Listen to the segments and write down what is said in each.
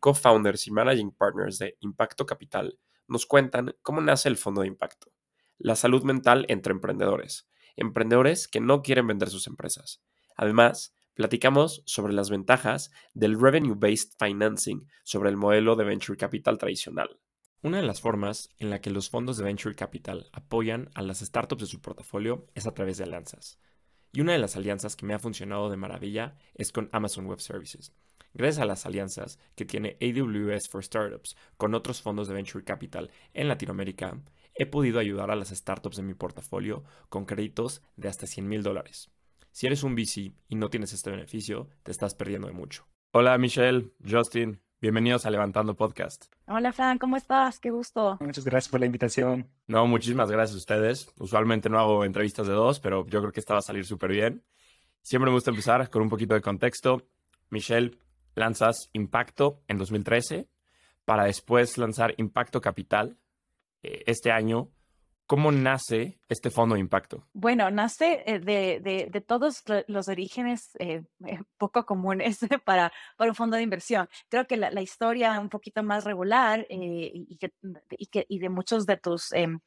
co-founders y managing partners de Impacto Capital, nos cuentan cómo nace el fondo de impacto, la salud mental entre emprendedores, emprendedores que no quieren vender sus empresas. Además, platicamos sobre las ventajas del revenue-based financing sobre el modelo de venture capital tradicional. Una de las formas en la que los fondos de venture capital apoyan a las startups de su portafolio es a través de alianzas. Y una de las alianzas que me ha funcionado de maravilla es con Amazon Web Services Gracias a las alianzas que tiene AWS for Startups con otros fondos de Venture Capital en Latinoamérica, he podido ayudar a las startups de mi portafolio con créditos de hasta 100 mil dólares. Si eres un VC y no tienes este beneficio, te estás perdiendo de mucho. Hola Michelle, Justin, bienvenidos a Levantando Podcast. Hola Fran, ¿cómo estás? Qué gusto. Muchas gracias por la invitación. No, muchísimas gracias a ustedes. Usualmente no hago entrevistas de dos, pero yo creo que esta va a salir súper bien. Siempre me gusta empezar con un poquito de contexto. Michelle, lanzas Impacto en 2013 para después lanzar Impacto Capital eh, este año. ¿Cómo nace este fondo de impacto? Bueno, nace eh, de, todos los orígenes eh, poco comunes para, para un fondo de inversión. Creo que la, historia un poquito más regular y, que, y, de muchos de tus em,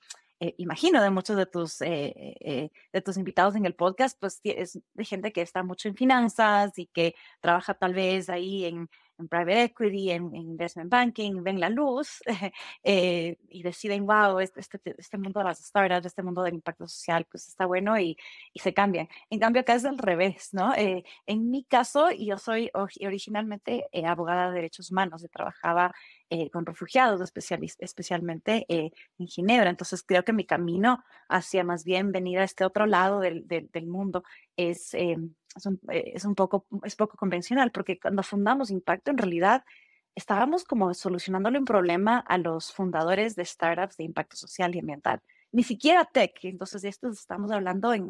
eh, imagino, de muchos de tus, eh, eh, de tus invitados en el podcast, pues es de gente que está mucho en finanzas y que trabaja tal vez ahí en, en private equity, en, investment banking, ven la luz eh, y deciden, wow, este, este, este, mundo de las startups, este mundo del impacto social, pues está bueno y, y se cambian. En cambio, acá es al revés, ¿no? Eh, en mi caso, yo soy originalmente eh, abogada de derechos humanos, yo trabajaba con refugiados, especialmente en Ginebra. Entonces, creo que mi camino hacia más bien venir a este otro lado del, del, del mundo es eh, es un, poco, es poco convencional, porque cuando fundamos Impacto, en realidad estábamos como solucionándole un problema a los fundadores de startups de impacto social y ambiental. Ni siquiera tech, entonces de esto estamos hablando en,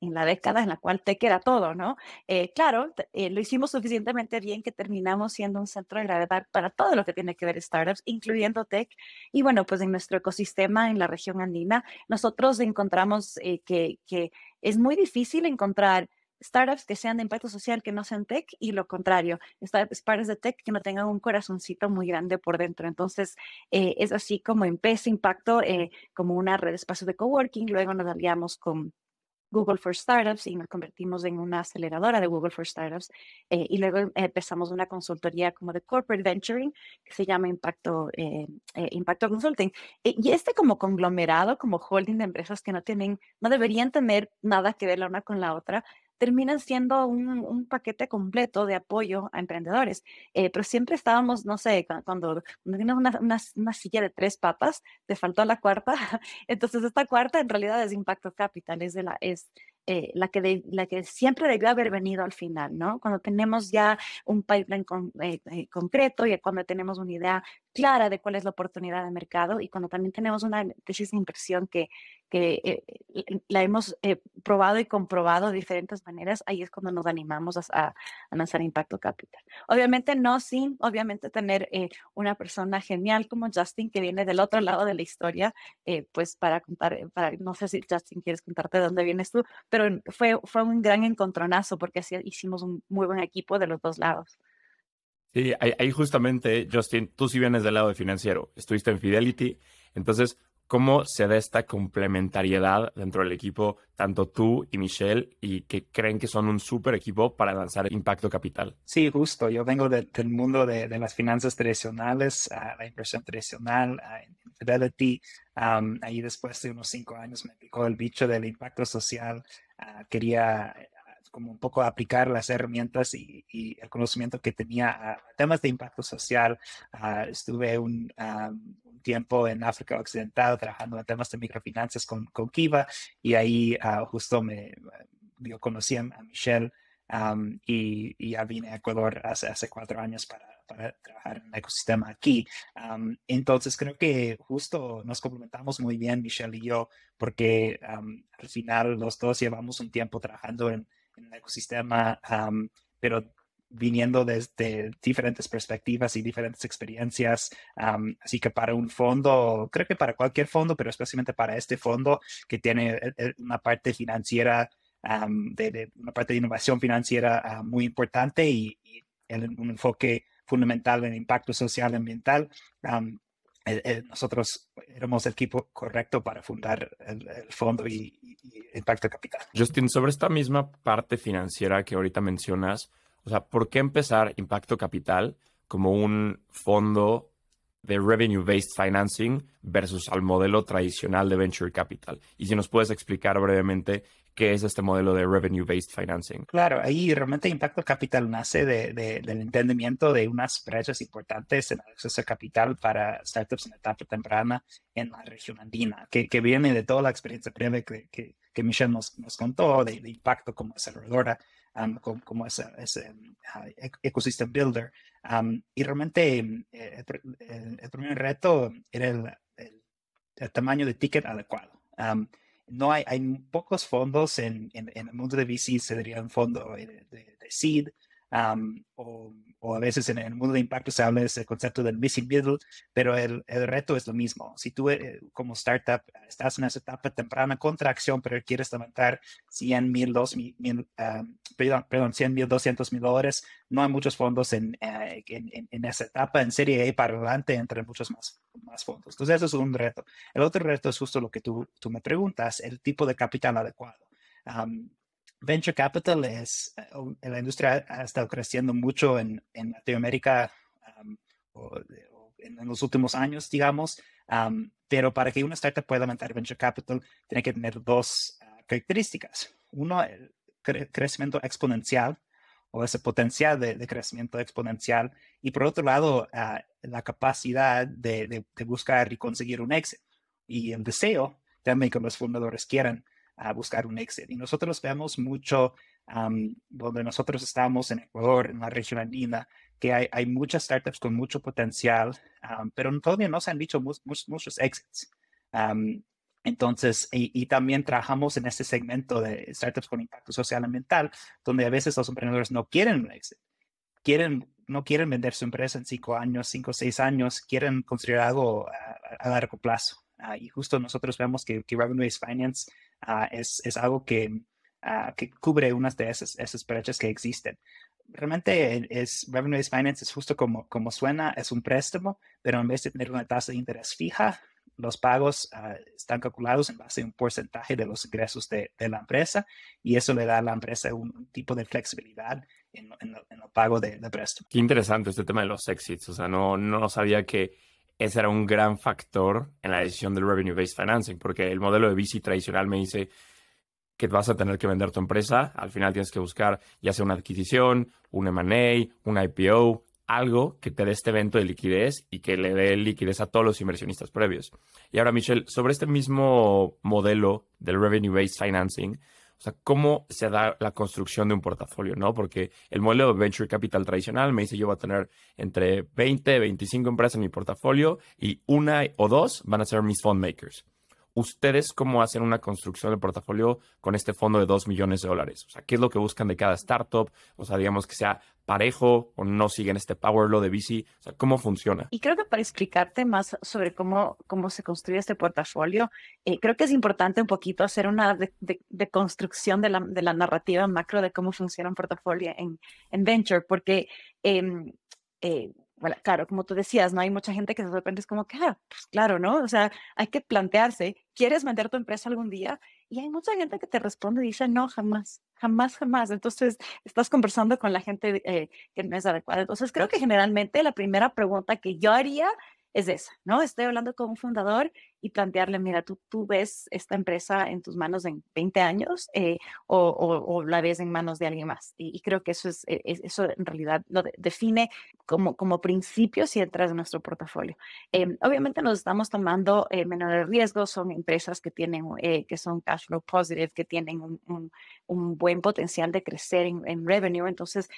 en la década en la cual tech era todo, ¿no? Eh, claro, eh, lo hicimos suficientemente bien que terminamos siendo un centro de gravedad para todo lo que tiene que ver startups, incluyendo tech. Y bueno, pues en nuestro ecosistema en la región andina, nosotros encontramos que, que es muy difícil encontrar startups que sean de impacto social que no sean tech y lo contrario, startups de tech que no tengan un corazoncito muy grande por dentro. Entonces, eh, es así como empieza Impacto eh, como una red de espacios de coworking, luego nos aliamos con Google for Startups y nos convertimos en una aceleradora de Google for Startups eh, y luego empezamos una consultoría como de corporate venturing que se llama Impacto, Impacto Consulting. y este como conglomerado, como holding de empresas que no tienen, no deberían tener nada que ver la una con la otra, terminan siendo un, paquete completo de apoyo a emprendedores. Eh, pero siempre estábamos, no sé, cuando, tienes una, silla de tres patas, te faltó la cuarta. Entonces, esta cuarta en realidad es Impacto Capital, es, de la, es eh, la, que la que siempre debió haber venido al final, ¿no? Cuando tenemos ya un pipeline eh, concreto y cuando tenemos una idea clara de cuál es la oportunidad de mercado y cuando también tenemos una tesis de inversión que, que eh, la hemos eh, probado y comprobado de diferentes maneras, ahí es cuando nos animamos a, lanzar Impacto Capital. Obviamente no sin, obviamente tener eh, una persona genial como Justin que viene del otro lado de la historia, pues para contar, para, no sé si Justin quieres contarte de dónde vienes tú, pero fue, fue un gran encontronazo porque así hicimos un muy buen equipo de los dos lados. Sí, ahí, justamente, Justin, tú sí vienes del lado de financiero, estuviste en Fidelity, entonces, ¿cómo se da esta complementariedad dentro del equipo, tanto tú y Michelle, y que creen que son un súper equipo para lanzar impacto capital? Sí, justo, yo vengo del mundo de, las finanzas tradicionales, la inversión tradicional, en Fidelity, ahí después de unos cinco años me picó el bicho del impacto social, ah, quería como un poco aplicar las herramientas y, el conocimiento que tenía a temas de impacto social. Ah, estuve un, tiempo en África Occidental trabajando en temas de microfinanzas con, con Kiva y ahí ah, justo me, yo conocí a Michelle y, y, ya vine a Ecuador hace, hace cuatro años para, para trabajar en el ecosistema aquí. entonces, creo que justo nos complementamos muy bien, Michelle y yo, porque al final los dos llevamos un tiempo trabajando en, en el ecosistema, pero viniendo desde diferentes perspectivas y diferentes experiencias. así que para un fondo, creo que para cualquier fondo, pero especialmente para este fondo que tiene eh, eh, una parte financiera, de, una parte de innovación financiera ah, muy importante y, un enfoque fundamental en impacto social y ambiental. Eh, nosotros éramos el equipo correcto para fundar el, fondo y, Impacto Capital. Justin, sobre esta misma parte financiera que ahorita mencionas, o sea, ¿por qué empezar Impacto Capital como un fondo de revenue-based financing versus al modelo tradicional de venture capital? Y si nos puedes explicar brevemente qué es este modelo de revenue-based financing. Claro, ahí realmente Impacto Capital nace de, del entendimiento de unas brechas importantes en el acceso a capital para startups en etapa temprana en la región andina, que, que viene de toda la experiencia previa que, que, que Michelle nos, contó de, impacto como desarrolladora como, ese, ese ecosystem builder. y realmente eh, el, primer reto era el, tamaño de ticket adecuado. no hay, hay pocos fondos en, en, el mundo de VC, se diría un fondo de, de, de seed, o, o, a veces en el mundo de impacto se habla de ese concepto del missing middle, pero el, el reto es lo mismo. Si tú eh, como startup estás en esa etapa temprana con tracción, pero quieres levantar 100 mil, 2 mil, perdón, perdón, 100 mil, 200 mil dólares, no hay muchos fondos en, eh, en, en, esa etapa, en serie A para adelante, entre muchos más, más fondos. Entonces, eso es un reto. El otro reto es justo lo que tú, tú me preguntas, el tipo de capital adecuado venture capital es, eh, la industria ha estado creciendo mucho en, en Latinoamérica en, los últimos años, digamos, pero para que una startup pueda aumentar venture capital, tiene que tener dos ah, características. Uno, el crecimiento exponencial o ese potencial de, crecimiento exponencial, y por otro lado, ah, la capacidad de, de, buscar y conseguir un éxito y el deseo también que los fundadores quieran a buscar un exit. Y nosotros vemos mucho donde nosotros estamos en Ecuador, en la región andina, que hay, hay muchas startups con mucho potencial, pero todavía no se han dicho muchos exits. entonces, y, también trabajamos en este segmento de startups con impacto social y ambiental, donde a veces los emprendedores no quieren un exit. Quieren, no quieren vender su empresa en cinco años, cinco o seis años, quieren construir algo a, largo plazo. Ah, y justo nosotros vemos que, que Revenue-Based Finance Ah, es, es, algo que, ah, que cubre unas de esas, esas brechas que existen. Realmente es revenue-based finance es justo como, como suena, es un préstamo, pero en vez de tener una tasa de interés fija, los pagos ah, están calculados en base a un porcentaje de los ingresos de, de, la empresa y eso le da a la empresa un, tipo de flexibilidad en, en, el pago de, de, préstamo. Qué interesante este tema de los exits. O sea, no, no sabía que ese era un gran factor en la decisión del revenue-based financing, porque el modelo de VC tradicional me dice que vas a tener que vender tu empresa, al final tienes que buscar ya sea una adquisición, un M&A, un IPO, algo que te dé este evento de liquidez y que le dé liquidez a todos los inversionistas previos. Y ahora, Michelle, sobre este mismo modelo del revenue-based financing, o sea, cómo se da la construcción de un portafolio, ¿no? Porque el modelo de venture capital tradicional me dice yo voy a tener entre 20, 25 empresas en mi portafolio y una o dos van a ser mis fund makers. ¿Ustedes cómo hacen una construcción de portafolio con este fondo de 2 millones de dólares? O sea, ¿qué es lo que buscan de cada startup? O sea, digamos que sea parejo o no siguen este power law de VC. O sea, ¿cómo funciona? Y creo que para explicarte más sobre cómo, cómo se construye este portafolio, eh, creo que es importante un poquito hacer una de, construcción de la, de la, narrativa macro de cómo funciona un portafolio en, en venture, porque em, eh, bueno, claro, como tú decías, no hay mucha gente que de repente es como que, ah, pues claro, ¿no? O sea, hay que plantearse, ¿quieres vender tu empresa algún día? Y hay mucha gente que te responde y dice, no, jamás, jamás, jamás. Entonces, estás conversando con la gente eh, que no es adecuada. Entonces, creo que generalmente la primera pregunta que yo haría es esa, ¿no? Estoy hablando con un fundador y plantearle, mira, tú, tú ves esta empresa en tus manos en 20 años eh, o, la ves en manos de alguien más. Y, creo que eso, es, e, eso en realidad lo define como, como principio si entras en nuestro portafolio. Em, obviamente nos estamos tomando eh, menores riesgos, son empresas que tienen, eh, que son cash flow positive, que tienen un, un, buen potencial de crecer en, en revenue. Entonces,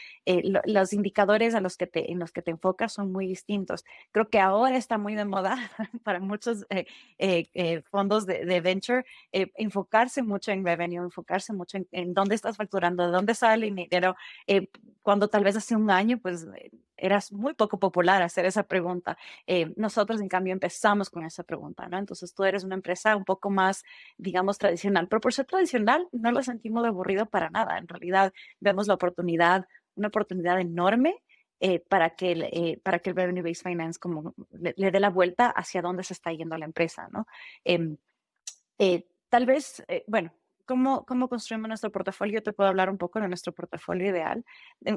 los indicadores a los que te, en los que te enfocas son muy distintos. Creo que ahora está muy de moda para muchos eh, eh, eh, fondos de, venture enfocarse mucho en revenue, enfocarse mucho en, dónde estás facturando, de dónde sale el dinero, cuando tal vez hace un año, pues era muy poco popular hacer esa pregunta. nosotros, en cambio, empezamos con esa pregunta, ¿no? Entonces, tú eres una empresa un poco más, digamos, tradicional, pero por ser tradicional, no lo sentimos aburrido para nada. En realidad, vemos la oportunidad, una oportunidad enorme eh, para, que el, eh, para que el Revenue Based Finance como le, dé la vuelta hacia dónde se está yendo la empresa, ¿no? Em, eh, tal vez, bueno, ¿Cómo, ¿Cómo construimos nuestro portafolio? Te puedo hablar un poco de nuestro portafolio ideal.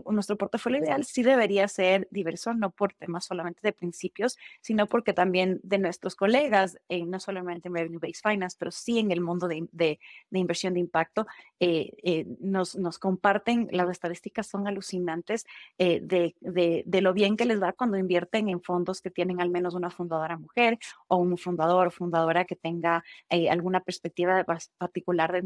Nuestro portafolio ideal sí debería ser diverso, no por temas solamente de principios, sino porque también de nuestros colegas, eh, no solamente en Revenue Based Finance, pero sí en el mundo de, de, inversión de impacto, eh, eh, nos, nos, comparten, las estadísticas son alucinantes de, de, lo bien que les da cuando invierten en fondos que tienen al menos una fundadora mujer o un fundador o fundadora que tenga alguna perspectiva particular de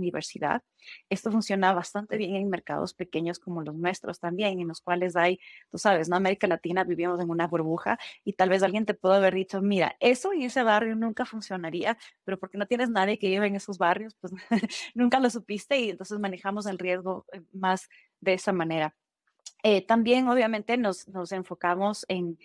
Esto funciona bastante bien en mercados pequeños como los nuestros también, en los cuales hay, tú sabes, en América Latina vivimos en una burbuja y tal vez alguien te puede haber dicho, mira, eso en ese barrio nunca funcionaría, pero porque no tienes nadie que vive en esos barrios, pues nunca lo supiste y entonces manejamos el riesgo eh, más de esa manera. Eh, también obviamente nos, nos enfocamos en,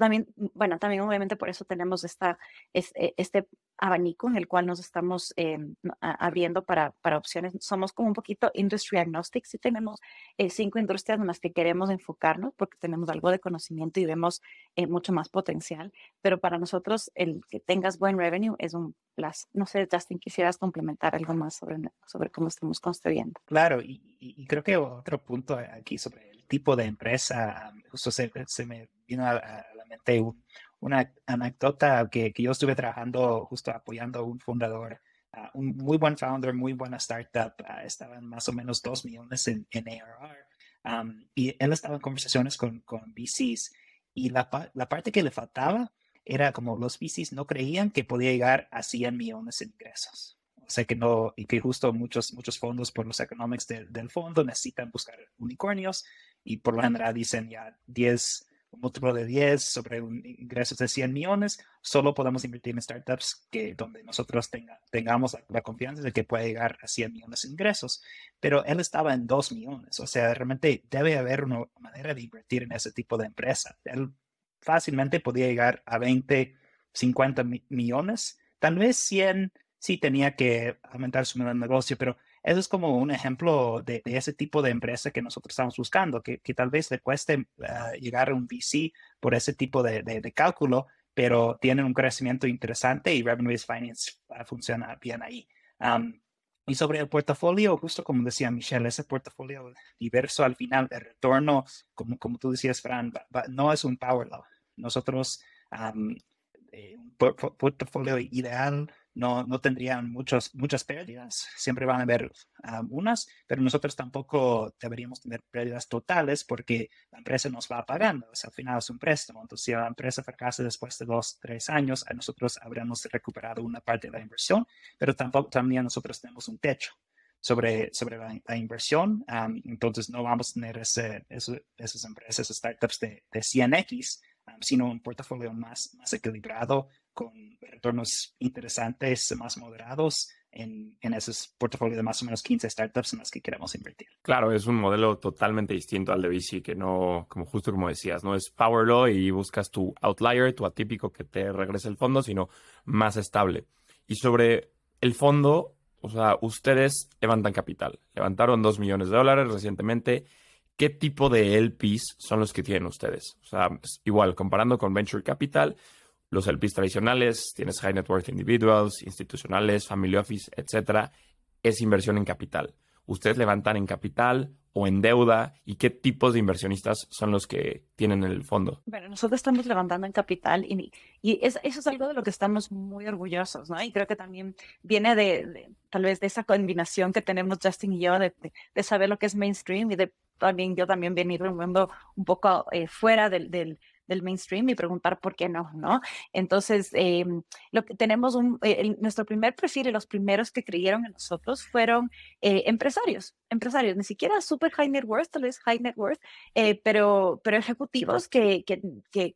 también, bueno, también obviamente por eso tenemos esta, este, este abanico en el cual nos estamos em, abriendo para, para, opciones. Somos como un poquito industry agnostic, sí tenemos eh, cinco industrias en las que queremos enfocarnos porque tenemos algo de conocimiento y vemos eh, mucho más potencial, pero para nosotros el que tengas buen revenue es un plus. No sé, Justin, quisieras complementar algo más sobre, sobre cómo estamos construyendo. Claro, y, y creo que otro punto aquí sobre el tipo de empresa, justo se, se me vino a, la mente una anécdota que, que, yo estuve trabajando justo apoyando a un fundador, un muy buen founder, muy buena startup, estaban más o menos 2 millones en, en ARR, y él estaba en conversaciones con, con VCs y la, la parte que le faltaba era como los VCs no creían que podía llegar a 100 millones en ingresos. O sea que no, y que justo muchos, muchos fondos por los economics del fondo necesitan buscar unicornios y por lo general dicen ya 10, un múltiplo de 10 sobre un ingresos de 100 millones, solo podemos invertir en startups que donde nosotros tenga, tengamos la, confianza de que puede llegar a 100 millones de ingresos. Pero él estaba en 2 millones, o sea, realmente debe haber una manera de invertir en ese tipo de empresa. Él fácilmente podía llegar a 20, 50 millones, tal vez 100 sí tenía que aumentar su negocio, pero eso es como un ejemplo de, ese tipo de empresa que nosotros estamos buscando, que, tal vez le cueste ah, llegar a un VC por ese tipo de, cálculo, pero tienen un crecimiento interesante y Revenue-Based Finance ah, funciona bien ahí. y sobre el portafolio, justo como decía Michelle, ese portafolio diverso al final, el retorno, como, como tú decías, Fran, no es un power law. Nosotros, eh, un portafolio ideal no, no tendrían muchos, muchas pérdidas. Siempre van a haber unas, pero nosotros tampoco deberíamos tener pérdidas totales porque la empresa nos va pagando. al final es un préstamo. Entonces, si la empresa fracasa después de dos, tres años, nos habríamos recuperado una parte de la inversión, pero tampoco también nosotros tenemos un techo sobre, sobre la, inversión. entonces, no vamos a tener ese, esas empresas, startups de, de 100X, sino un portafolio más, más equilibrado con retornos interesantes, más moderados en, en esos portafolios de más o menos 15 startups en las que queremos invertir. Claro, es un modelo totalmente distinto al de VC, que no, como justo como decías, no es power law y buscas tu outlier, tu atípico que te regrese el fondo, sino más estable. Y sobre el fondo, o sea, ustedes levantan capital. Levantaron 2 millones de dólares recientemente. ¿Qué tipo de LPs son los que tienen ustedes? O sea, igual, comparando con Venture Capital, los LPs tradicionales, tienes high net worth individuals, institucionales, family office, etcétera, es inversión en capital. Ustedes levantan en capital o en deuda y qué tipos de inversionistas son los que tienen el fondo? Bueno, nosotros estamos levantando en capital y, y eso es algo de lo que estamos muy orgullosos, ¿no? Y creo que también viene de, tal vez de esa combinación que tenemos Justin y yo de, de, saber lo que es mainstream y de también yo también venir un mundo un poco eh, fuera del, del del mainstream y preguntar por qué no, ¿no? Entonces, em, lo que tenemos eh, nuestro primer perfil y los primeros que creyeron en nosotros fueron eh, empresarios, empresarios, ni siquiera super high net worth, tal vez high net worth, eh, pero, pero ejecutivos que, que,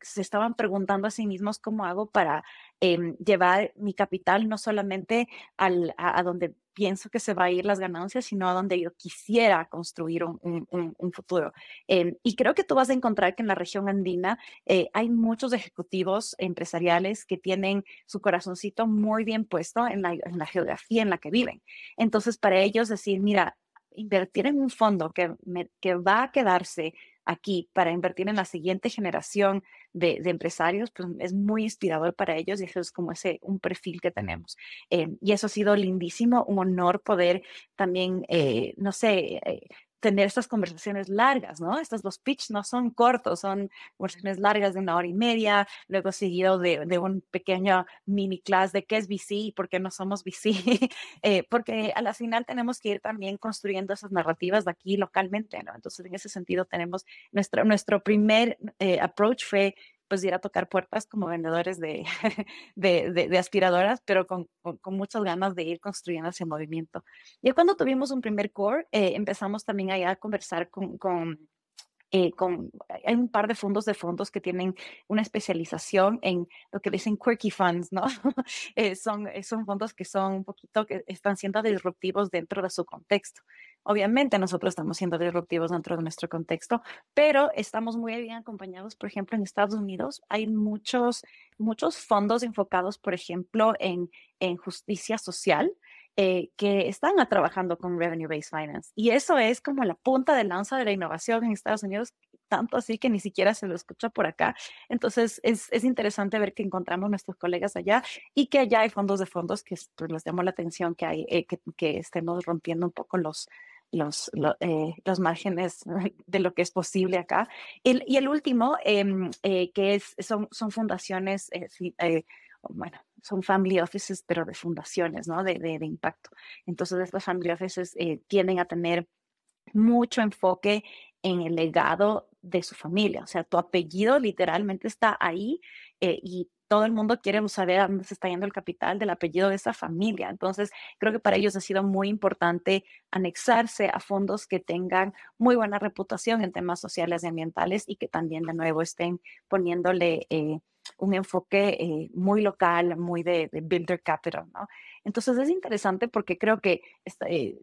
se estaban preguntando a sí mismos cómo hago para em, llevar mi capital no solamente al, a donde pienso que se va a ir las ganancias, sino a donde yo quisiera construir un, un, futuro. Eh, y creo que tú vas a encontrar que en la región andina eh, hay muchos ejecutivos empresariales que tienen su corazoncito muy bien puesto en la, en la geografía en la que viven. Entonces, para ellos decir, mira, invertir en un fondo que, me, que va a quedarse aquí para invertir en la siguiente generación de, empresarios, pues es muy inspirador para ellos y eso es como ese, un perfil que tenemos. Eh, y eso ha sido lindísimo, un honor poder también, eh, no sé, eh, tener estas conversaciones largas, ¿no? Estos dos pitch no son cortos, son conversaciones largas de una hora y media, luego seguido de, de un pequeño mini class de qué es VC y por qué no somos VC, eh, porque a la final tenemos que ir también construyendo esas narrativas de aquí localmente, ¿no? Entonces, en ese sentido, tenemos nuestro, nuestro primer eh, approach fue pues ir a tocar puertas como vendedores de, de, de, aspiradoras, pero con, con, muchas ganas de ir construyendo ese movimiento. Y cuando tuvimos un primer core, eh, empezamos también a conversar con, con eh, con, hay un par de fondos de fondos que tienen una especialización en lo que dicen quirky funds, ¿no? eh, son, son fondos que son un poquito, que están siendo disruptivos dentro de su contexto. Obviamente nosotros estamos siendo disruptivos dentro de nuestro contexto, pero estamos muy bien acompañados, por ejemplo, en Estados Unidos hay muchos, muchos fondos enfocados, por ejemplo, en, en justicia social. Eh, que están trabajando con Revenue Based Finance. Y eso es como la punta de lanza de la innovación en Estados Unidos, tanto así que ni siquiera se lo escucha por acá. Entonces, es, es interesante ver que encontramos nuestros colegas allá y que allá hay fondos de fondos que pues, les llamó la atención que, hay, eh, que, que estemos rompiendo un poco los, los, eh, los márgenes de lo que es posible acá. Y el último, em, eh, que es, son, son fundaciones, eh, bueno, son family offices, pero de fundaciones, ¿no? De, de impacto. Entonces, estas family offices tienden a tener mucho enfoque en el legado de su familia. O sea, tu apellido literalmente está ahí y todo el mundo quiere saber dónde se está yendo el capital del apellido de esa familia. Entonces, creo que para ellos ha sido muy importante anexarse a fondos que tengan muy buena reputación en temas sociales y ambientales y que también de nuevo estén poniéndole eh, un enfoque eh, muy local, muy de, builder capital, ¿no? Entonces es interesante porque creo que eh,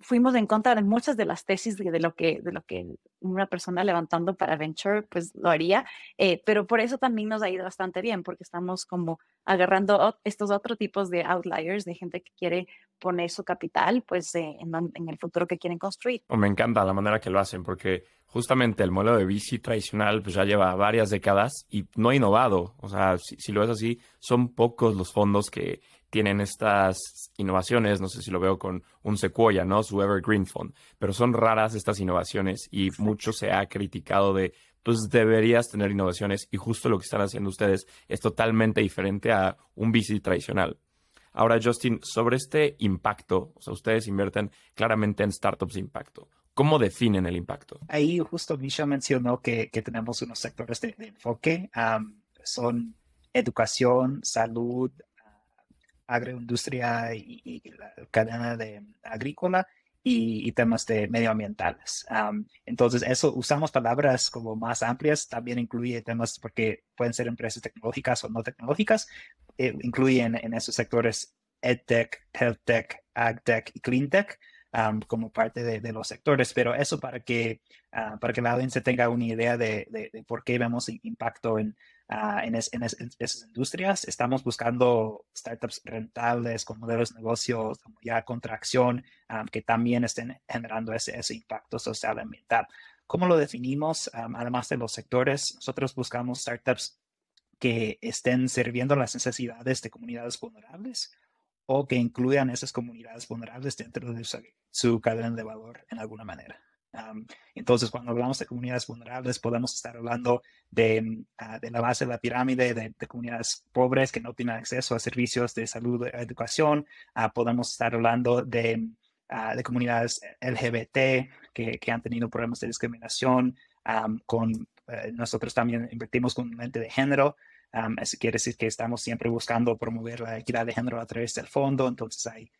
fuimos en contra de muchas de las tesis de, lo que, de lo que una persona levantando para venture, pues lo haría, eh, pero por eso también nos ha ido bastante bien, porque estamos como agarrando estos otros tipos de outliers, de gente que quiere poner su capital, pues en, en, el futuro que quieren construir. me encanta la manera que lo hacen, porque justamente el modelo de bici tradicional pues ya lleva varias décadas y no ha innovado. O sea, si, lo es así, son pocos los fondos que tienen estas innovaciones. No sé si lo veo con un Sequoia, ¿no? Su Evergreen Fund. Pero son raras estas innovaciones y mucho se ha criticado de, pues deberías tener innovaciones y justo lo que están haciendo ustedes es totalmente diferente a un bici tradicional. Ahora, Justin, sobre este impacto, o sea, ustedes invierten claramente en startups de impacto. ¿Cómo definen el impacto? Ahí justo Misha mencionó que, que tenemos unos sectores de, enfoque. son educación, salud, agroindustria y, la cadena de agrícola y, temas de medioambientales. entonces, eso usamos palabras como más amplias, también incluye temas porque pueden ser empresas tecnológicas o no tecnológicas, eh, incluyen en esos sectores EdTech, HealthTech, AgTech y CleanTech como parte de, los sectores, pero eso para que, uh, para que la audiencia tenga una idea de, de, por qué vemos impacto en, uh, en, es, en, esas industrias. Estamos buscando startups rentables con modelos de negocio como ya contracción que también estén generando ese, ese impacto social y ambiental. ¿Cómo lo definimos? además de los sectores, nosotros buscamos startups que estén sirviendo las necesidades de comunidades vulnerables o que incluyan esas comunidades vulnerables dentro de su, cadena de valor en alguna manera. Entonces, cuando hablamos de comunidades vulnerables, podemos estar hablando de, ah, de la base de la pirámide, de, comunidades pobres que no tienen acceso a servicios de salud e educación. Ah, podemos estar hablando de, ah, de comunidades LGBT que, que, han tenido problemas de discriminación. con, eh, nosotros también invertimos con mente de género. eso quiere decir que estamos siempre buscando promover la equidad de género a través del fondo. Entonces, hay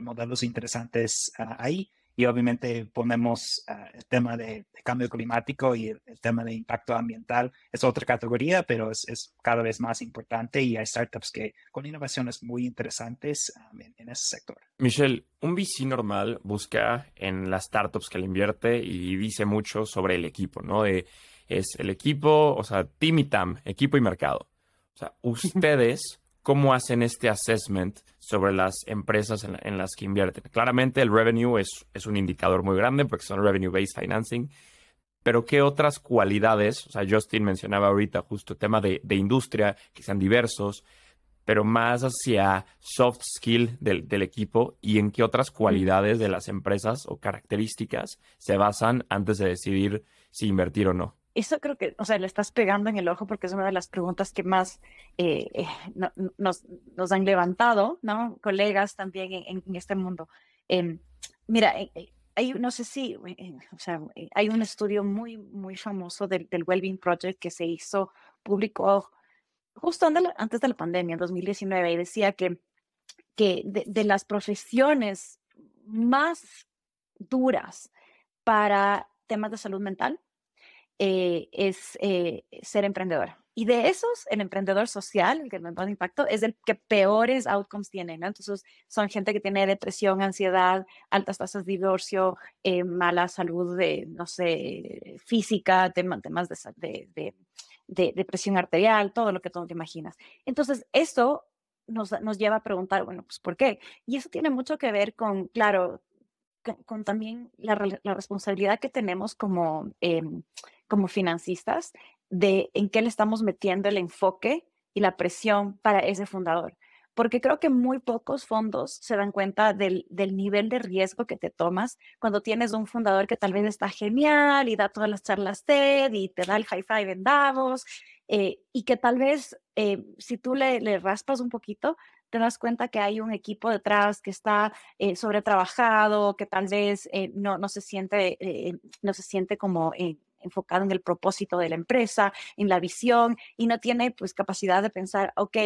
modelos interesantes ahí y obviamente ponemos ah, el tema de, cambio climático y el, tema de impacto ambiental. Es otra categoría, pero es, cada vez más importante y hay startups que con innovaciones muy interesantes en, ese sector. Michelle, un VC normal busca en las startups que le invierte y dice mucho sobre el equipo, ¿no? es el equipo, o sea, team y TAM, equipo y mercado. O sea, ustedes cómo hacen este assessment sobre las empresas en, las que invierten. Claramente el revenue es, un indicador muy grande porque son revenue-based financing, pero ¿qué otras cualidades? O sea, Justin mencionaba ahorita justo el tema de, industria, que sean diversos, pero más hacia soft skill del, equipo y en qué otras cualidades de las empresas o características se basan antes de decidir si invertir o no eso creo que, o sea, le estás pegando en el ojo porque es una de las preguntas que más eh, eh, nos, nos, han levantado, ¿no? Colegas también en, este mundo. Em, mira, eh, hay, no sé si, o sea, hay un estudio muy, muy famoso del, del Wellbeing Project que se hizo público justo antes de la pandemia, en 2019, y decía que, que de, de las profesiones más duras para temas de salud mental, eh, es eh, ser emprendedor. Y de esos, el emprendedor social, el que más impacto, es el que peores outcomes tiene, ¿no? Entonces, son gente que tiene depresión, ansiedad, altas tasas de divorcio, eh, mala salud, de, no sé, física, temas, temas de, de, de, de, presión arterial, todo lo que tú te imaginas. Entonces, esto nos, nos lleva a preguntar, bueno, pues, ¿por qué? Y eso tiene mucho que ver con, claro, con, también la, la, responsabilidad que tenemos como... Eh, como financistas de en qué le estamos metiendo el enfoque y la presión para ese fundador. Porque creo que muy pocos fondos se dan cuenta del, nivel de riesgo que te tomas cuando tienes un fundador que tal vez está genial y da todas las charlas TED y te da el high five en eh, y que tal vez eh, si tú le, raspas un poquito, te das cuenta que hay un equipo detrás que está eh, sobretrabajado, que tal vez no, no, se siente, no se siente como enfocado en el propósito de la empresa, en la visión y no tiene pues capacidad de pensar, ok,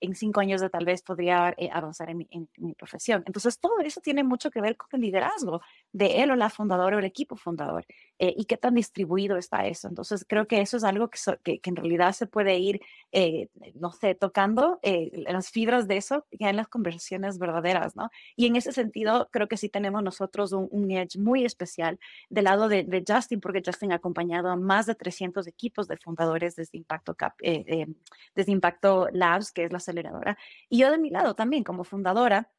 en cinco años de tal vez podría eh, avanzar en mi, profesión. Entonces, todo eso tiene mucho que ver con el liderazgo de él o la fundadora o el equipo fundador eh, y qué tan distribuido está eso. Entonces, creo que eso es algo que, que, en realidad se puede ir, eh, no sé, tocando las fibras de eso ya en las conversaciones verdaderas, ¿no? Y en ese sentido, creo que sí tenemos nosotros un, un edge muy especial del lado de, de Justin, porque Justin acompaña acompañado a más de 300 equipos de fundadores desde Impacto, Cap, eh, eh, desde Impacto Labs, que es la aceleradora. Y yo de mi lado también, como fundadora,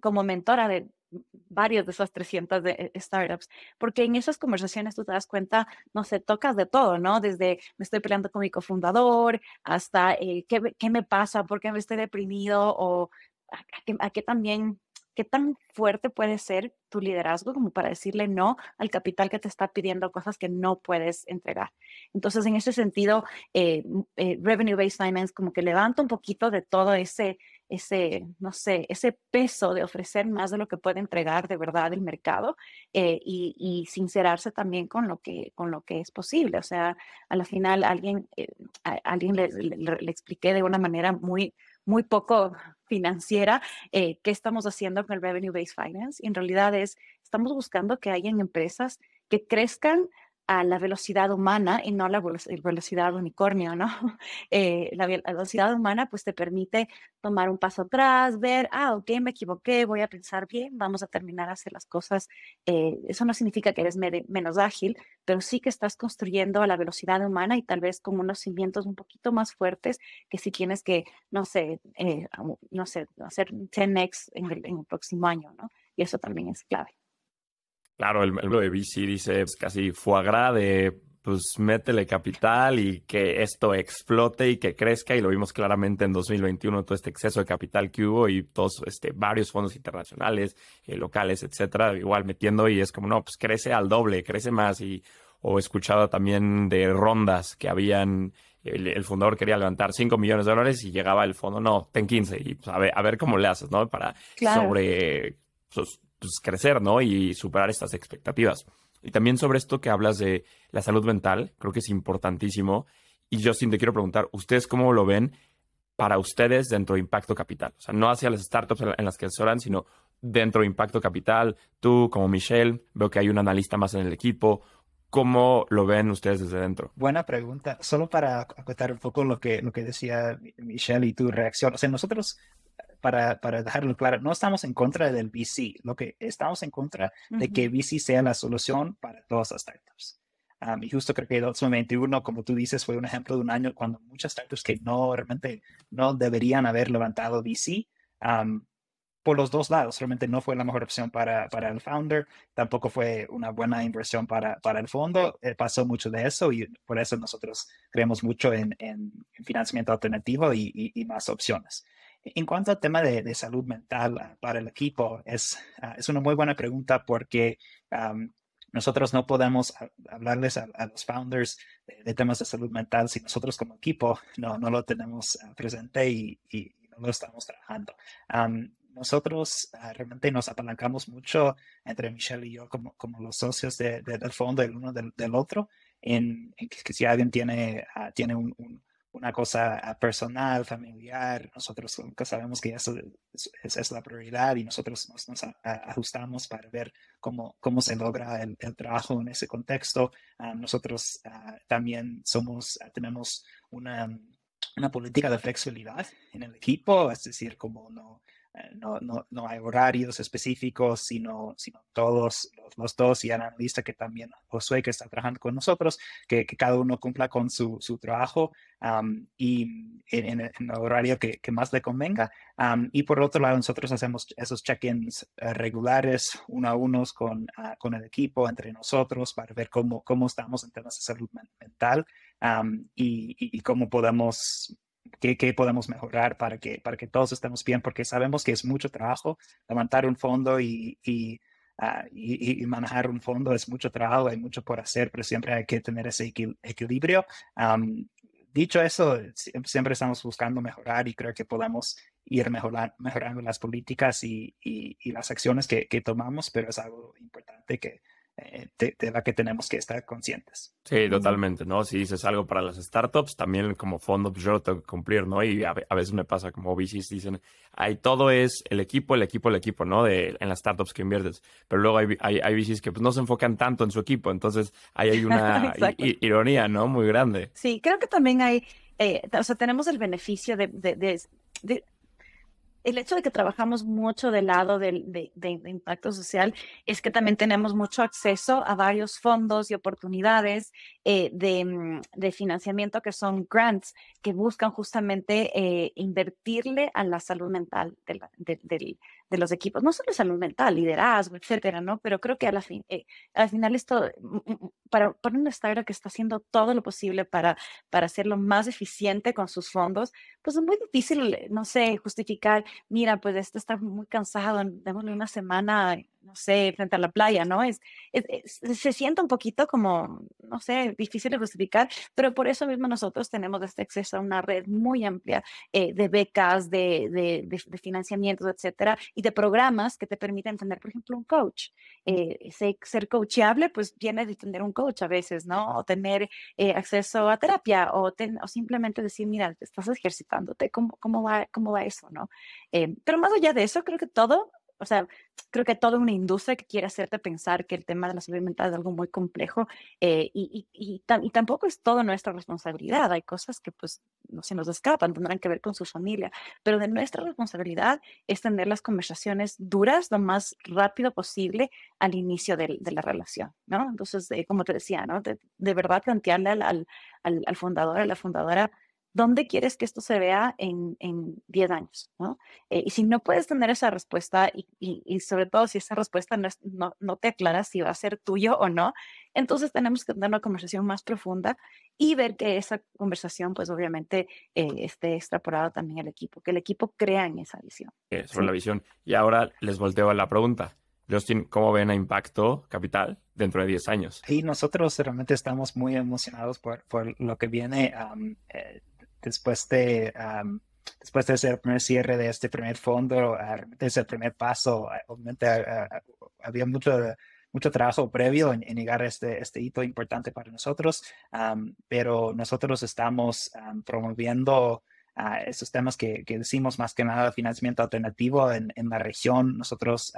como mentora de varios de esas 300 de eh, startups, porque en esas conversaciones tú te das cuenta, no sé, tocas de todo, ¿no? Desde me estoy peleando con mi cofundador hasta ¿qué, ¿qué, me pasa, por qué me estoy deprimido o a qué también ¿Qué tan fuerte puede ser tu liderazgo como para decirle no al capital que te está pidiendo cosas que no puedes entregar? Entonces, en ese sentido, eh, eh, Revenue-Based Finance como que levanta un poquito de todo ese, ese, no sé, ese peso de ofrecer más de lo que puede entregar de verdad el mercado eh, y, sincerarse también con lo, que, con lo que es posible. O sea, a la final alguien, alguien le, le expliqué de una manera muy muy poco financiera, eh, ¿qué estamos haciendo con el Revenue Based Finance? En realidad es, estamos buscando que hayan empresas que crezcan a la velocidad humana y no la velocidad unicornio, ¿no? Eh, la, velocidad humana pues te permite tomar un paso atrás, ver, ah, ok, me equivoqué, voy a pensar bien, vamos a terminar a hacer las cosas. Eh, eso no significa que eres menos ágil, pero sí que estás construyendo a la velocidad humana y tal vez con unos cimientos un poquito más fuertes que si tienes que, no sé, eh, no sé, hacer 10x en el, en el próximo año, ¿no? Y eso también es clave. Claro, el, el de VC dice es casi foie gras de pues métele capital y que esto explote y que crezca. Y lo vimos claramente en 2021, todo este exceso de capital que hubo y todos, este, varios fondos internacionales, eh, locales, etcétera, igual metiendo y es como, no, pues crece al doble, crece más. Y, o he escuchado también de rondas que habían, el, fundador quería levantar 5 millones de dólares y llegaba el fondo, no, ten 15 y pues, a, ver, a ver cómo le haces, ¿no? Para sobre, pues, pues, crecer, ¿no? Y superar estas expectativas. Y también sobre esto que hablas de la salud mental, creo que es importantísimo. Y Justin, te quiero preguntar, ¿ustedes cómo lo ven para ustedes dentro de Impacto Capital? O sea, no hacia las startups en las que asesoran, sino dentro de Impacto Capital. Tú, como Michelle, veo que hay un analista más en el equipo. ¿Cómo lo ven ustedes desde dentro? Buena pregunta. Solo para acotar un poco lo que, lo que decía Michelle y tu reacción. O sea, nosotros para, para, dejarlo claro, no estamos en contra del VC, lo que estamos en contra de que VC sea la solución para todas las startups. y justo creo que 2021, como tú dices, fue un ejemplo de un año cuando muchas startups que no realmente no deberían haber levantado VC, por los dos lados, realmente no fue la mejor opción para, para el founder, tampoco fue una buena inversión para, para el fondo, eh, pasó mucho de eso y por eso nosotros creemos mucho en, en, financiamiento alternativo y, y, y más opciones. En cuanto al tema de, salud mental ah, para el equipo, es, ah, es una muy buena pregunta porque nosotros no podemos hablarles a, los founders de, temas de salud mental si nosotros como equipo no, no lo tenemos ah, presente y, no lo estamos trabajando. nosotros realmente nos apalancamos mucho entre Michelle y yo como, como los socios del fondo el uno del, otro en, que, si alguien tiene, tiene un una cosa ah, personal, familiar, nosotros sabemos que eso es, la prioridad y nosotros nos, ajustamos para ver cómo, cómo se logra el, trabajo en ese contexto. Ah, nosotros ah, también somos, tenemos una, una política de flexibilidad en el equipo, es decir, como no, no, no, no, hay horarios específicos, sino, sino todos los, dos y analista que también Josué que está trabajando con nosotros, que, que cada uno cumpla con su, su trabajo y en, el horario que, que, más le convenga. y por otro lado, nosotros hacemos esos check-ins eh, regulares, uno a unos con, ah, con el equipo, entre nosotros, para ver cómo, cómo estamos en temas de salud mental y, y cómo podemos qué, podemos mejorar para que, para que todos estemos bien, porque sabemos que es mucho trabajo levantar un fondo y, y, ah, manejar un fondo, es mucho trabajo, hay mucho por hacer, pero siempre hay que tener ese equilibrio. dicho eso, siempre estamos buscando mejorar y creo que podemos ir mejorando las políticas y, las acciones que, que, tomamos, pero es algo importante que, eh, de, la que tenemos que estar conscientes. Sí, totalmente, ¿no? Si dices algo para las startups, también como fondo, pues yo lo tengo que cumplir, ¿no? Y a, veces me pasa como VCs dicen, ahí todo es el equipo, el equipo, el equipo, ¿no? De, en las startups que inviertes. Pero luego hay, hay, hay VCs que pues, no se enfocan tanto en su equipo, entonces ahí hay una ironía, ¿no? Muy grande. Sí, creo que también hay, eh, o sea, tenemos el beneficio de, de, de el hecho de que trabajamos mucho del lado de, impacto social es que también tenemos mucho acceso a varios fondos y oportunidades eh, mm, de, financiamiento que son grants que buscan justamente eh, invertirle a la salud mental del, de los equipos, no solo salud mental, liderazgo, etcétera, ¿no? Pero creo que a la fin, eh, al final esto, mm, mm, para, para una startup que está haciendo todo lo posible para, para hacerlo más eficiente con sus fondos, pues es muy difícil, no sé, justificar, mira, pues esto está muy cansado, démosle una semana no sé, frente a la playa, ¿no? Es, se siente un poquito como, no sé, difícil de justificar, pero por eso mismo nosotros tenemos este acceso a una red muy amplia eh, de becas, de, de, de, financiamientos, etcétera, y de programas que te permiten tener, por ejemplo, un coach. Eh, ser coachable, pues viene de tener un coach a veces, ¿no? O tener eh, acceso a terapia o, o, simplemente decir, mira, estás ejercitándote, ¿cómo, cómo, va, cómo va eso, ¿no? pero más allá de eso, creo que todo o sea, creo que toda una industria que quiere hacerte pensar que el tema de la salud mental es algo muy complejo eh, y, y, y, tampoco es todo nuestra responsabilidad. Hay cosas que pues no se nos escapan, tendrán que ver con su familia, pero de nuestra responsabilidad es tener las conversaciones duras lo más rápido posible al inicio de, de la relación, ¿no? Entonces, eh, como te decía, ¿no? De, de verdad plantearle al, al, al, fundador, a la fundadora, ¿dónde quieres que esto se vea en, en 10 años? ¿no? Eh, y si no puedes tener esa respuesta y, y, sobre todo si esa respuesta no, no, no, te aclara si va a ser tuyo o no, entonces tenemos que tener una conversación más profunda y ver que esa conversación, pues obviamente, eh, esté extrapolada también al equipo, que el equipo crea en esa visión. Eh, sobre la visión. Y ahora les volteo a la pregunta. Justin, ¿cómo ven a Impacto Capital dentro de 10 años? Sí, nosotros realmente estamos muy emocionados por, por lo que viene. eh, después de, después de ese primer cierre de este primer fondo, desde el primer paso, obviamente había mucho, mucho trabajo previo en, llegar a este, este hito importante para nosotros, pero nosotros estamos promoviendo uh, esos temas que, que, decimos más que nada financiamiento alternativo en, en la región. Nosotros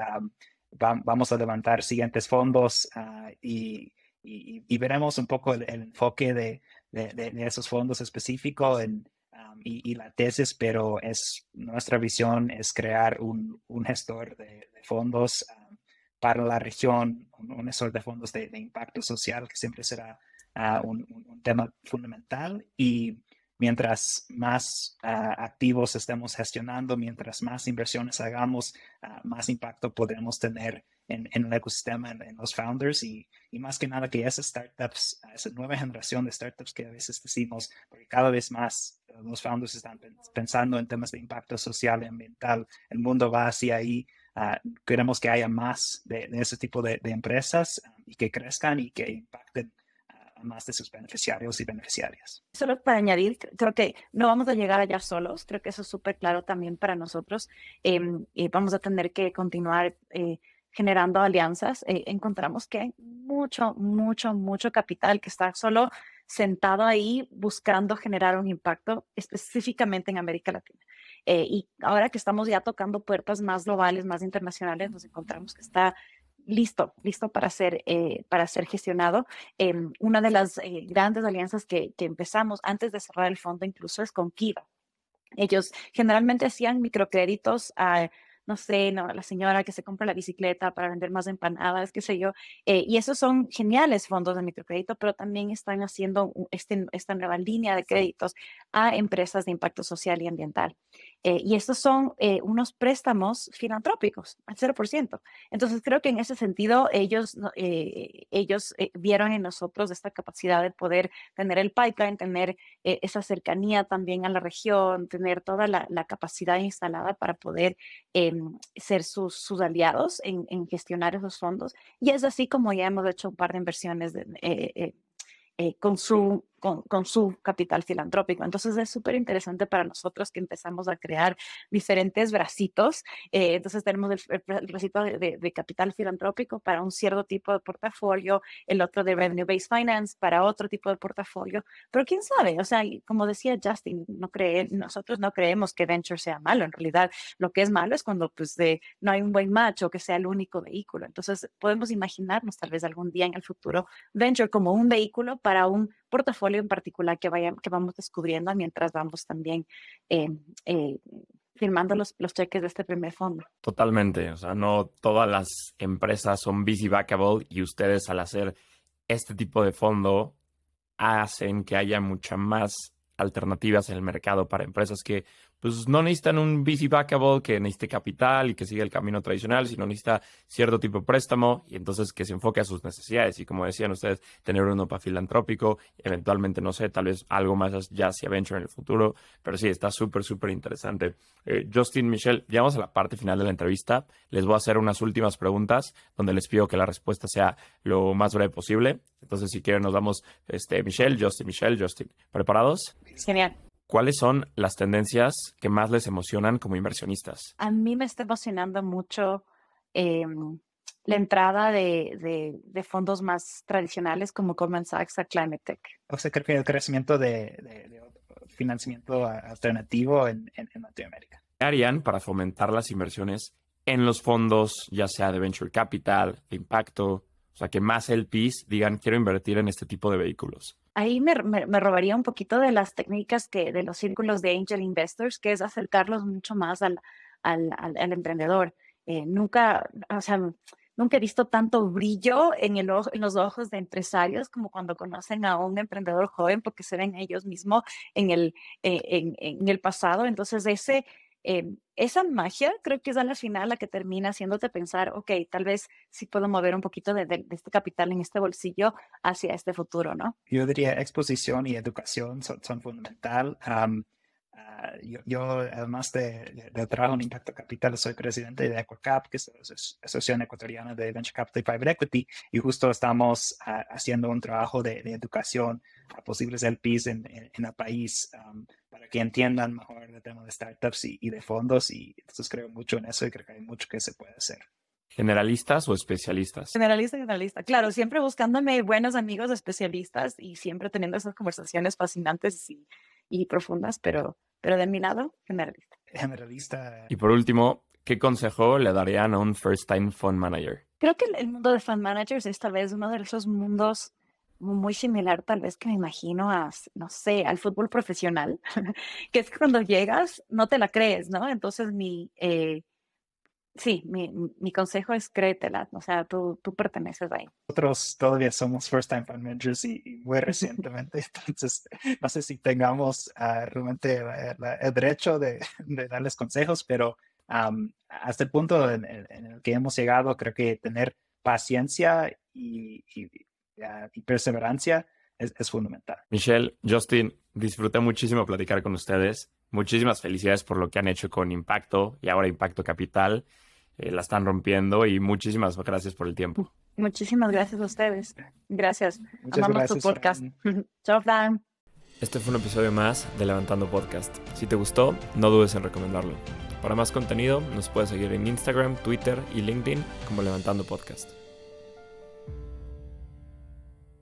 vamos a levantar siguientes fondos uh, y, y, y, veremos un poco el, el enfoque de, de, esos fondos específicos y, la tesis, pero es nuestra visión es crear un, gestor de, de fondos para la región, un, gestor de fondos de, impacto social, que siempre será uh, un, tema fundamental. Y mientras más uh, activos estemos gestionando, mientras más inversiones hagamos, uh, más impacto podremos tener en, en el ecosistema, en, en los founders y, y, más que nada que esas startups, esa nueva generación de startups que a veces decimos, porque cada vez más los founders están pensando en temas de impacto social y ambiental, el mundo va hacia ahí. Uh, queremos que haya más de, de ese tipo de, de empresas um, y que crezcan y que impacten más de sus beneficiarios y beneficiarias. Solo para añadir, creo que no vamos a llegar allá solos, creo que eso es súper claro también para nosotros. Eh, eh, vamos a tener que continuar eh, generando alianzas, eh, encontramos que hay mucho, mucho, mucho capital que está solo sentado ahí buscando generar un impacto específicamente en América Latina. Eh, y ahora que estamos ya tocando puertas más globales, más internacionales, nos encontramos que está listo, listo para ser, eh, para ser gestionado. Eh, una de las eh, grandes alianzas que, que, empezamos antes de cerrar el fondo incluso es con Kiva. Ellos generalmente hacían microcréditos a no sé, no, la señora que se compra la bicicleta para vender más empanadas, qué sé yo. Eh, y esos son geniales fondos de microcrédito, pero también están haciendo este, esta nueva línea de créditos a empresas de impacto social y ambiental. Eh, y estos son eh, unos préstamos filantrópicos al 0%. Entonces, creo que en ese sentido, ellos, ellos vieron en nosotros esta capacidad de poder tener el pipeline, tener esa cercanía también a la región, tener toda la, la capacidad instalada para poder ser sus, aliados en, gestionar esos fondos. Y es así como ya hemos hecho un par de inversiones de, eh, con, su, con, con, su capital filantrópico. Entonces es súper interesante para nosotros que empezamos a crear diferentes bracitos. Eh, entonces tenemos el, el bracito de, de, de, capital filantrópico para un cierto tipo de portafolio, el otro de Revenue Based Finance para otro tipo de portafolio. Pero quién sabe, o sea, como decía Justin, no cree, nosotros no creemos que venture sea malo. En realidad, lo que es malo es cuando pues, de, no hay un buen match o que sea el único vehículo. Entonces podemos imaginarnos tal vez algún día en el futuro venture como un vehículo para un portafolio en particular que, vaya, que vamos descubriendo mientras vamos también eh, eh, firmando los, los, cheques de este primer fondo. Totalmente, o sea, no todas las empresas son busy backable y ustedes al hacer este tipo de fondo hacen que haya mucha más alternativas en el mercado para empresas que pues no necesitan un VC backable que necesite capital y que siga el camino tradicional, sino necesita cierto tipo de préstamo y entonces que se enfoque a sus necesidades. Y como decían ustedes, tener uno para filantrópico, eventualmente, no sé, tal vez algo más ya hacia venture en el futuro, pero sí, está súper, súper interesante. Eh, Justin, Michelle, llegamos a la parte final de la entrevista. Les voy a hacer unas últimas preguntas donde les pido que la respuesta sea lo más breve posible. Entonces, si quieren, nos vamos, este, Michelle, Justin, Michelle, Justin. ¿Preparados? Genial. ¿Cuáles son las tendencias que más les emocionan como inversionistas? A mí me está emocionando mucho eh, la entrada de, de, de, fondos más tradicionales como Goldman Sachs a Climate Tech. O sea, creo que el crecimiento de, de financiamiento alternativo en, en, en Latinoamérica. ¿Qué harían para fomentar las inversiones en los fondos, ya sea de venture capital, de impacto? O sea, que más LPs digan, quiero invertir en este tipo de vehículos ahí me, me, me, robaría un poquito de las técnicas que de los círculos de angel investors, que es acercarlos mucho más al, al, al, al emprendedor. Eh, nunca, o sea, nunca he visto tanto brillo en, el en los ojos de empresarios como cuando conocen a un emprendedor joven porque se ven ellos mismos en el, eh, en, en, el pasado. Entonces, ese, eh, esa magia creo que es a la final la que termina haciéndote pensar, ok, tal vez sí puedo mover un poquito de, este capital en este bolsillo hacia este futuro, ¿no? Yo diría exposición y educación son, son fundamental. Ah, yo, además de, trabajo en Impacto Capital, soy presidente de EquaCap, que es la Asociación Ecuatoriana de Venture Capital y Private Equity, y justo estamos ah, haciendo un trabajo de, educación a posibles LPs en, el país para que entiendan mejor el tema de startups y, de fondos, y entonces creo mucho en eso y creo que hay mucho que se puede hacer. ¿Generalistas o especialistas? Generalista, generalista. Claro, siempre buscándome buenos amigos especialistas y siempre teniendo esas conversaciones fascinantes y, y profundas, pero, pero de mi lado, generalista. Generalista. Y por último, ¿qué consejo le darían a un first time fund manager? Creo que el mundo de fund managers es tal vez uno de esos mundos muy similar tal vez que me imagino a, no sé, al fútbol profesional, que es cuando llegas no te la crees, ¿no? Entonces mi, eh, Sí, mi, mi, consejo es créetela, o sea, tú, tú perteneces ahí. Nosotros todavía somos first time fund managers y, muy recientemente, entonces no sé si tengamos uh, realmente el derecho de, de, darles consejos, pero um, hasta el punto en, el que hemos llegado, creo que tener paciencia y, y, y perseverancia es, es, fundamental. Michelle, Justin, disfruté muchísimo platicar con ustedes. Muchísimas felicidades por lo que han hecho con Impacto y ahora Impacto Capital. Eh, la están rompiendo y muchísimas gracias por el tiempo. Muchísimas gracias a ustedes. Gracias. Amamos tu podcast. Chao, Fran. Este fue un episodio más de Levantando Podcast. Si te gustó, no dudes en recomendarlo. Para más contenido, nos puedes seguir en Instagram, Twitter y LinkedIn como Levantando Podcast.